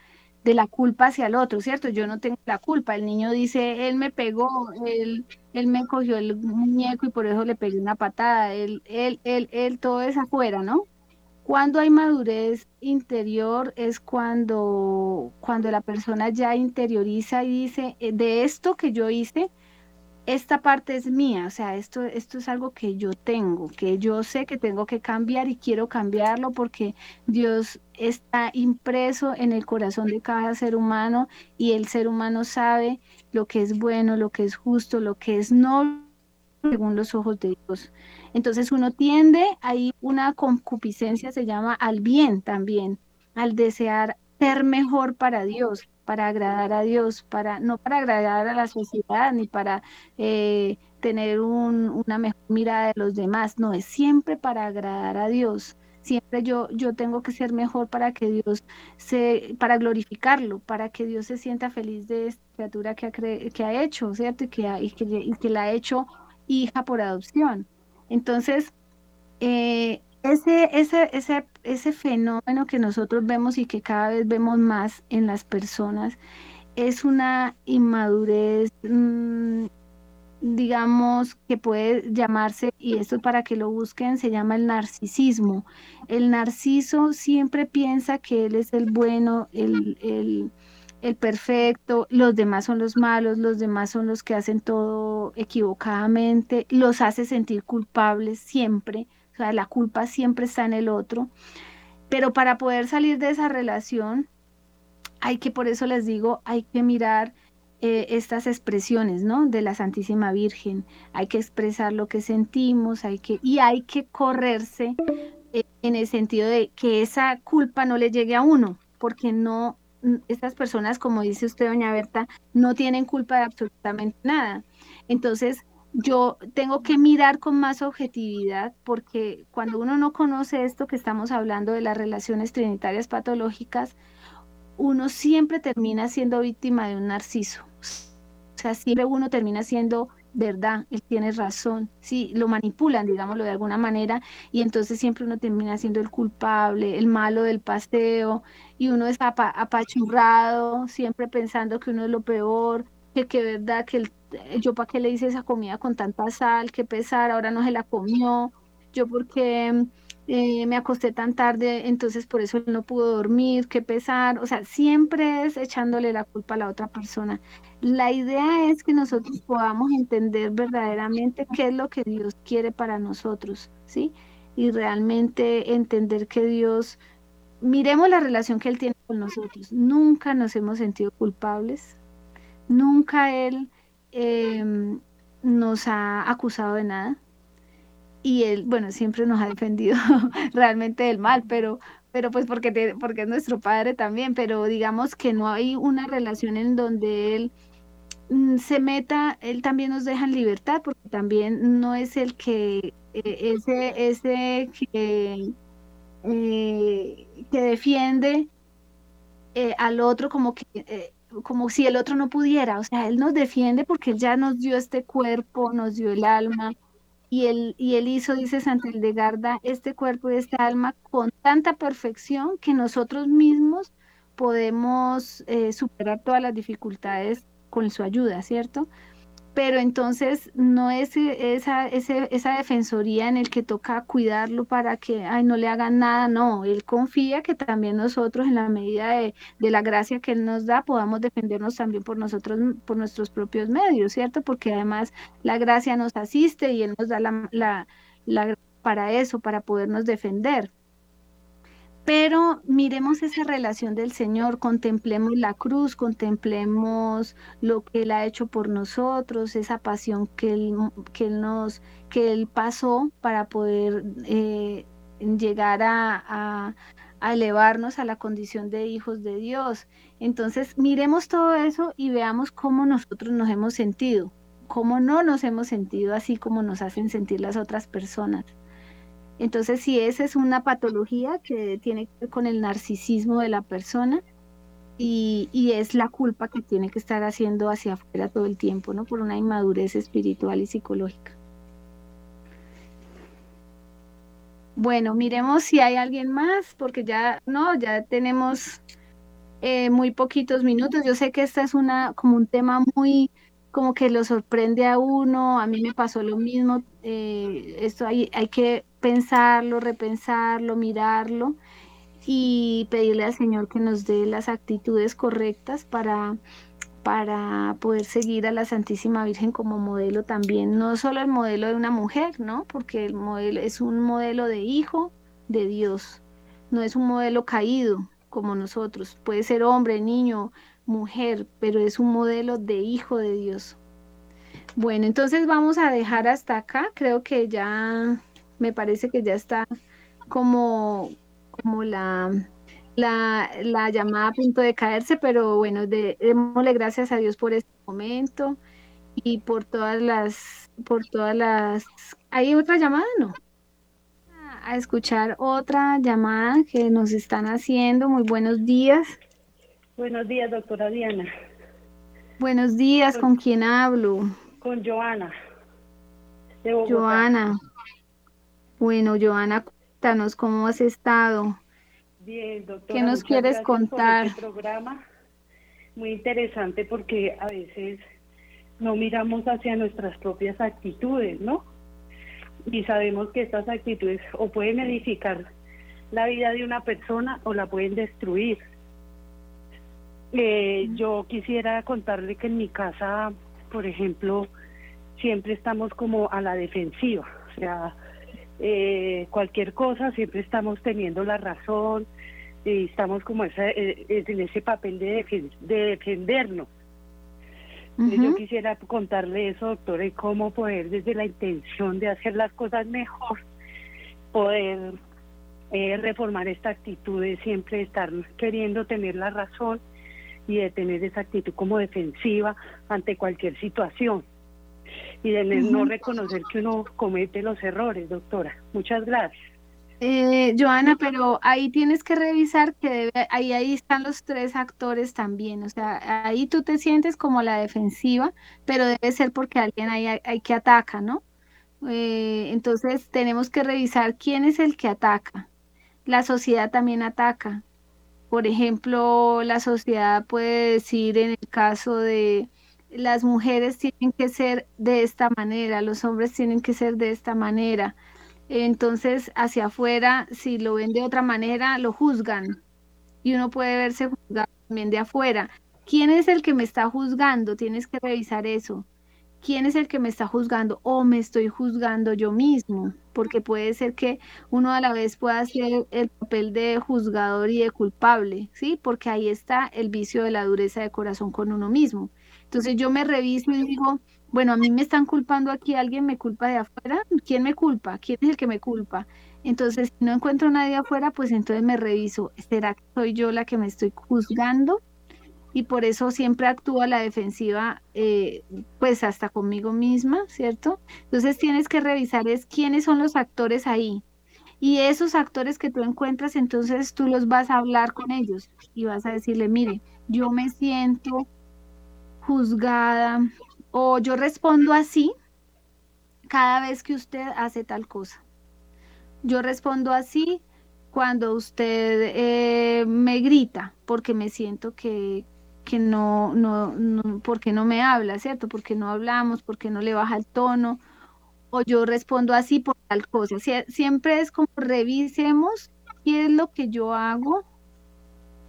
de la culpa hacia el otro, ¿cierto? Yo no tengo la culpa. El niño dice, él me pegó, él, él me cogió el muñeco y por eso le pegué una patada. Él, él, él, él, todo es afuera, ¿no? Cuando hay madurez interior es cuando, cuando la persona ya interioriza y dice, eh, de esto que yo hice, esta parte es mía, o sea, esto, esto es algo que yo tengo, que yo sé que tengo que cambiar y quiero cambiarlo porque Dios está impreso en el corazón de cada ser humano y el ser humano sabe lo que es bueno, lo que es justo, lo que es no según los ojos de Dios. Entonces uno tiende, hay una concupiscencia, se llama al bien también, al desear ser mejor para Dios, para agradar a Dios, para no para agradar a la sociedad ni para eh, tener una mejor mirada de los demás, no, es siempre para agradar a Dios. Siempre yo, yo tengo que ser mejor para que Dios se, para glorificarlo, para que Dios se sienta feliz de esta criatura que ha, que ha hecho, ¿cierto? Y que, y que, y que la ha hecho hija por adopción. Entonces, eh, ese, ese, ese, ese fenómeno que nosotros vemos y que cada vez vemos más en las personas es una inmadurez, mm, digamos, que puede llamarse, y esto para que lo busquen, se llama el narcisismo. El narciso siempre piensa que él es el bueno, el, el, el perfecto, los demás son los malos, los demás son los que hacen todo equivocadamente, los hace sentir culpables siempre, o sea, la culpa siempre está en el otro. Pero para poder salir de esa relación, hay que, por eso les digo, hay que mirar eh, estas expresiones, ¿no? De la Santísima Virgen. Hay que expresar lo que sentimos, hay que, y hay que correrse eh, en el sentido de que esa culpa no le llegue a uno, porque no, estas personas, como dice usted, doña Berta, no tienen culpa de absolutamente nada. Entonces, yo tengo que mirar con más objetividad porque cuando uno no conoce esto que estamos hablando de las relaciones trinitarias patológicas, uno siempre termina siendo víctima de un narciso. O sea, siempre uno termina siendo verdad, él tiene razón, sí, lo manipulan, digámoslo de alguna manera, y entonces siempre uno termina siendo el culpable, el malo del paseo, y uno es apachurrado, siempre pensando que uno es lo peor, que que verdad, que el yo para qué le hice esa comida con tanta sal, qué pesar, ahora no se la comió, yo porque eh, me acosté tan tarde, entonces por eso no pudo dormir, qué pesar, o sea, siempre es echándole la culpa a la otra persona. La idea es que nosotros podamos entender verdaderamente qué es lo que Dios quiere para nosotros, ¿sí? Y realmente entender que Dios, miremos la relación que Él tiene con nosotros, nunca nos hemos sentido culpables, nunca Él Em, nos ha acusado de nada y él, bueno, siempre nos ha defendido realmente del mal, pero, pero pues porque, porque es nuestro padre también, pero digamos que no hay una relación en donde él mm, se meta, él también nos deja en libertad, porque también no es el que, eh, ese, ese que, eh, que defiende eh, al otro como que como si el otro no pudiera, o sea, Él nos defiende porque Él ya nos dio este cuerpo, nos dio el alma, y Él, y él hizo, dice Santa Hildegarda, este cuerpo y este alma con tanta perfección que nosotros mismos podemos eh, superar todas las dificultades con su ayuda, ¿cierto? Pero entonces no es e, esa, esa defensoría en el que toca cuidarlo para que ay, no le hagan nada, no, él confía que también nosotros en la medida de, la gracia que él nos da podamos defendernos también por nosotros, por nuestros propios medios, ¿cierto? Porque además la gracia nos asiste y él nos da la, la, la para eso, para podernos defender. Pero miremos esa relación del Señor, contemplemos la cruz, contemplemos lo que Él ha hecho por nosotros, esa pasión que Él, que nos, que Él pasó para poder eh, llegar a elevarnos a la condición de hijos de Dios. Entonces, miremos todo eso y veamos cómo nosotros nos hemos sentido, cómo no nos hemos sentido así como nos hacen sentir las otras personas. Entonces, si esa es una patología que tiene que ver con el narcisismo de la persona y, es la culpa que tiene que estar haciendo hacia afuera todo el tiempo, ¿no? Por una inmadurez espiritual y psicológica. Bueno, miremos si hay alguien más, porque ya, no, ya tenemos eh, muy poquitos minutos. Yo sé que esta es una, como un tema muy, como que lo sorprende a uno, a mí me pasó lo mismo, eh, esto hay, hay que pensarlo, repensarlo, mirarlo y pedirle al Señor que nos dé las actitudes correctas para, para poder seguir a la Santísima Virgen como modelo también, no solo el modelo de una mujer, ¿no? Porque el modelo es un modelo de hijo de Dios, no es un modelo caído como nosotros, puede ser hombre, niño, mujer, pero es un modelo de hijo de Dios. Bueno, entonces vamos a dejar hasta acá, creo que ya me parece que ya está como, como la la, la, llamada a punto de caerse, pero bueno, démosle gracias a Dios por este momento y por todas las, por todas las, ¿hay otra llamada? No. A escuchar otra llamada que nos están haciendo. Muy buenos días. Buenos días, doctora Diana. Buenos días, ¿con, quién hablo? Con Joana. Joana. Bueno, Joana, cuéntanos cómo has estado. Bien, doctora. ¿Qué nos quieres contar? Este programa muy interesante porque a veces no miramos hacia nuestras propias actitudes, ¿no? Y sabemos que estas actitudes o pueden edificar la vida de una persona o la pueden destruir. Eh, yo quisiera contarle que en mi casa, por ejemplo, siempre estamos como a la defensiva, o sea, eh, cualquier cosa, siempre estamos teniendo la razón y estamos como esa, eh, en ese papel de, de defendernos. Yo quisiera contarle eso, doctora, y cómo poder desde la intención de hacer las cosas mejor, poder eh, reformar esta actitud de siempre estar queriendo tener la razón y de tener esa actitud como defensiva ante cualquier situación y de no reconocer que uno comete los errores, doctora. Muchas gracias. Eh, Joana, pero ahí tienes que revisar que debe, ahí, ahí están los tres actores también, o sea, ahí tú te sientes como la defensiva, pero debe ser porque alguien ahí hay, que ataca, ¿no? Eh, entonces tenemos que revisar quién es el que ataca. La sociedad también ataca. Por ejemplo, la sociedad puede decir en el caso de las mujeres tienen que ser de esta manera, los hombres tienen que ser de esta manera. Entonces, hacia afuera, si lo ven de otra manera, lo juzgan. Y uno puede verse juzgado también de afuera. ¿Quién es el que me está juzgando? Tienes que revisar eso. ¿Quién es el que me está juzgando? O me estoy juzgando yo mismo, porque puede ser que uno a la vez pueda hacer el papel de juzgador y de culpable, ¿sí? Porque ahí está el vicio de la dureza de corazón con uno mismo. Entonces yo me reviso y digo, bueno, a mí me están culpando aquí, alguien me culpa de afuera, ¿quién me culpa? ¿Quién es el que me culpa? Entonces, si no encuentro a nadie afuera, pues entonces me reviso, ¿será que soy yo la que me estoy juzgando? Y por eso siempre actúo a la defensiva, eh, pues hasta conmigo misma, ¿cierto? Entonces tienes que revisar es quiénes son los actores ahí. Y esos actores que tú encuentras, entonces tú los vas a hablar con ellos y vas a decirle, mire, yo me siento juzgada o yo respondo así cada vez que usted hace tal cosa. Yo respondo así cuando usted eh, me grita porque me siento que, que no, no, no, porque no me habla, ¿cierto? Porque no hablamos, porque no le baja el tono. O yo respondo así por tal cosa. siempre es como revisemos qué es lo que yo hago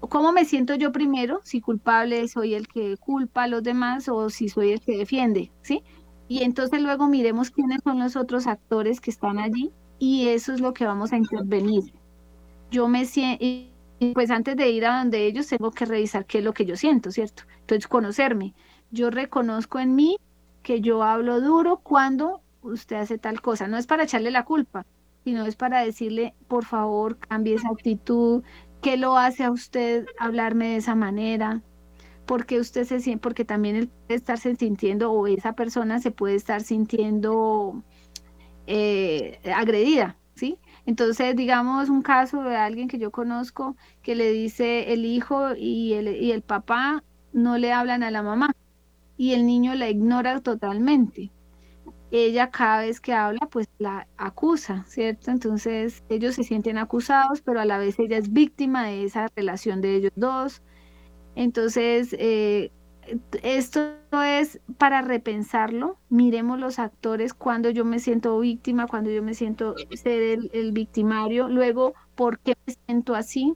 cómo me siento yo primero, si culpable soy el que culpa a los demás o si soy el que defiende, ¿sí? Y entonces luego miremos quiénes son los otros actores que están allí y eso es lo que vamos a intervenir. Yo me siento, pues antes de ir a donde ellos tengo que revisar qué es lo que yo siento, ¿cierto? Entonces conocerme. Yo reconozco en mí que yo hablo duro cuando usted hace tal cosa. No es para echarle la culpa, sino es para decirle, por favor, cambie esa actitud, ¿Qué lo hace a usted hablarme de esa manera? Porque usted se siente, porque también él puede estarse sintiendo o esa persona se puede estar sintiendo eh, agredida. Entonces, digamos un caso de alguien que yo conozco que le dice el hijo y el, y el papá no le hablan a la mamá y el niño la ignora totalmente ella cada vez que habla, pues la acusa, ¿cierto? Entonces ellos se sienten acusados, pero a la vez ella es víctima de esa relación de ellos dos. Entonces, eh, esto es para repensarlo. Miremos los actores cuando yo me siento víctima, cuando yo me siento ser el, el victimario. Luego, ¿por qué me siento así?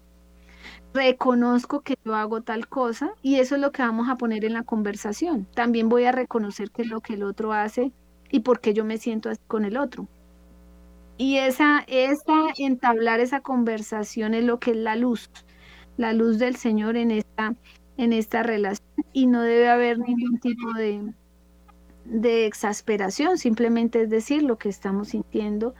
reconozco que yo hago tal cosa y eso es lo que vamos a poner en la conversación. También voy a reconocer qué es lo que el otro hace y por qué yo me siento así con el otro. Y esa, esa, entablar esa conversación es lo que es la luz, la luz del Señor en esta, en esta relación. Y no debe haber ningún tipo de, de exasperación, simplemente es decir lo que estamos sintiendo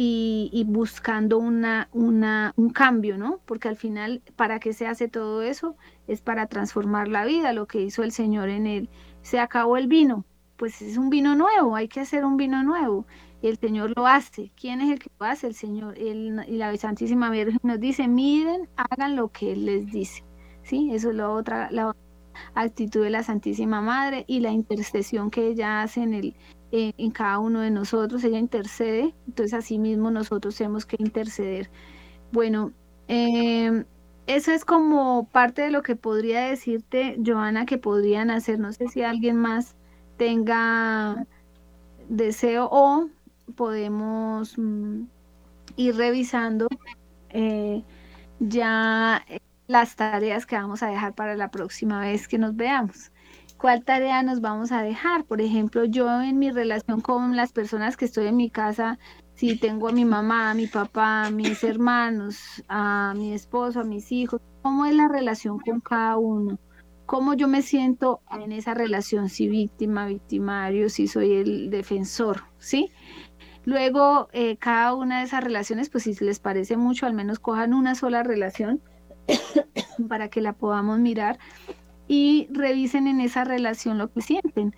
y, buscando una, una, un cambio, ¿no? Porque al final, ¿para qué se hace todo eso? Es para transformar la vida, lo que hizo el Señor en él. Se acabó el vino, pues es un vino nuevo, hay que hacer un vino nuevo. Y el Señor lo hace. ¿Quién es el que lo hace? El Señor. Él, y la Santísima Virgen nos dice, miren, hagan lo que Él les dice. ¿Sí? Eso es la otra, la actitud de la Santísima Madre y la intercesión que ella hace en el, en cada uno de nosotros, ella intercede, entonces así mismo nosotros tenemos que interceder. Bueno, em, eso es como parte de lo que podría decirte, Joana, que podrían hacer. No sé si alguien más tenga deseo o podemos mm, ir revisando eh, ya las tareas que vamos a dejar para la próxima vez que nos veamos cuál tarea nos vamos a dejar. Por ejemplo, yo en mi relación con las personas que estoy en mi casa, si tengo a mi mamá, a mi papá, a mis hermanos, a mi esposo, a mis hijos, ¿cómo es la relación con cada uno? ¿Cómo yo me siento en esa relación? Si víctima, victimario, si soy el defensor, ¿sí? Luego, eh, cada una de esas relaciones, pues si les parece mucho, al menos cojan una sola relación para que la podamos mirar y revisen en esa relación lo que sienten.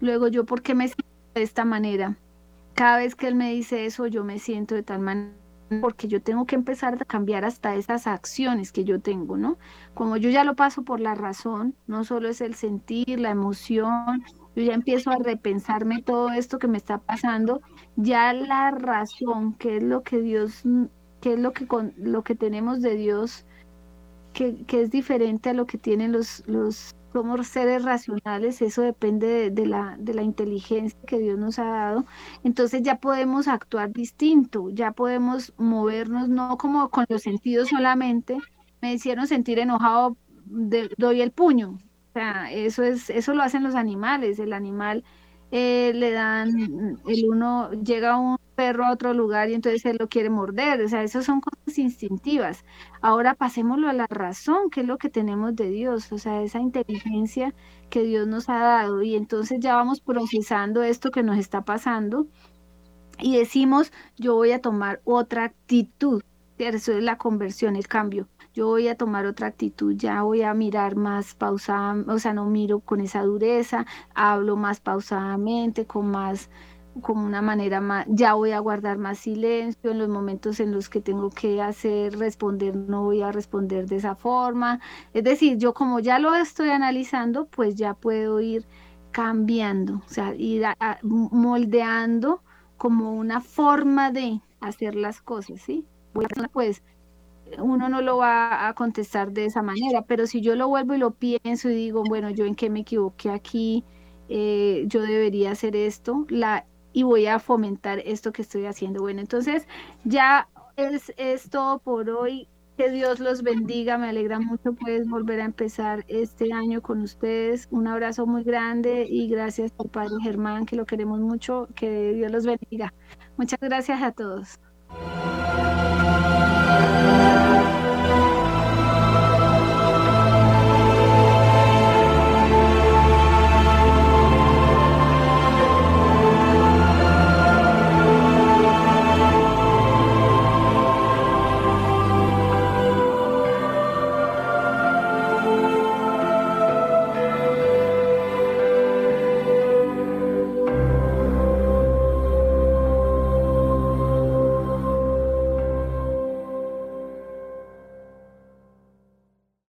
Luego yo, ¿por qué me siento de esta manera? Cada vez que él me dice eso, yo me siento de tal manera porque yo tengo que empezar a cambiar hasta esas acciones que yo tengo, ¿no? Como yo ya lo paso por la razón, no solo es el sentir, la emoción, yo ya empiezo a repensarme todo esto que me está pasando, ya la razón, que es lo que Dios, qué es lo que, con, lo que tenemos de Dios, que, es diferente a lo que tienen los, los somos seres racionales, eso depende de, la, de la inteligencia que Dios nos ha dado, entonces ya podemos actuar distinto, ya podemos movernos, no como con los sentidos solamente, me hicieron sentir enojado, doy el puño, o sea, eso, es, eso lo hacen los animales, el animal eh, le dan, el uno llega un perro a otro lugar y entonces él lo quiere morder, o sea, esas son cosas instintivas. Ahora pasémoslo a la razón, que es lo que tenemos de Dios, o sea, esa inteligencia que Dios nos ha dado. Y entonces ya vamos procesando esto que nos está pasando y decimos, yo voy a tomar otra actitud, eso es la conversión, el cambio yo voy a tomar otra actitud, ya voy a mirar más pausada, o sea, no miro con esa dureza, hablo más pausadamente, con más como una manera más, ya voy a guardar más silencio en los momentos en los que tengo que hacer, responder, no voy a responder de esa forma. Es decir, yo como ya lo estoy analizando, pues ya puedo ir cambiando, o sea, ir moldeando como una forma de hacer las cosas, ¿sí? Pues uno no lo va a contestar de esa manera, pero si yo lo vuelvo y lo pienso y digo, bueno, yo en qué me equivoqué aquí, eh, yo debería hacer esto, y voy a fomentar esto que estoy haciendo. Bueno, entonces ya es, es todo por hoy. Que Dios los bendiga, me alegra mucho pues volver a empezar este año con ustedes. Un abrazo muy grande y gracias al Padre Germán, que lo queremos mucho, que Dios los bendiga. Muchas gracias a todos.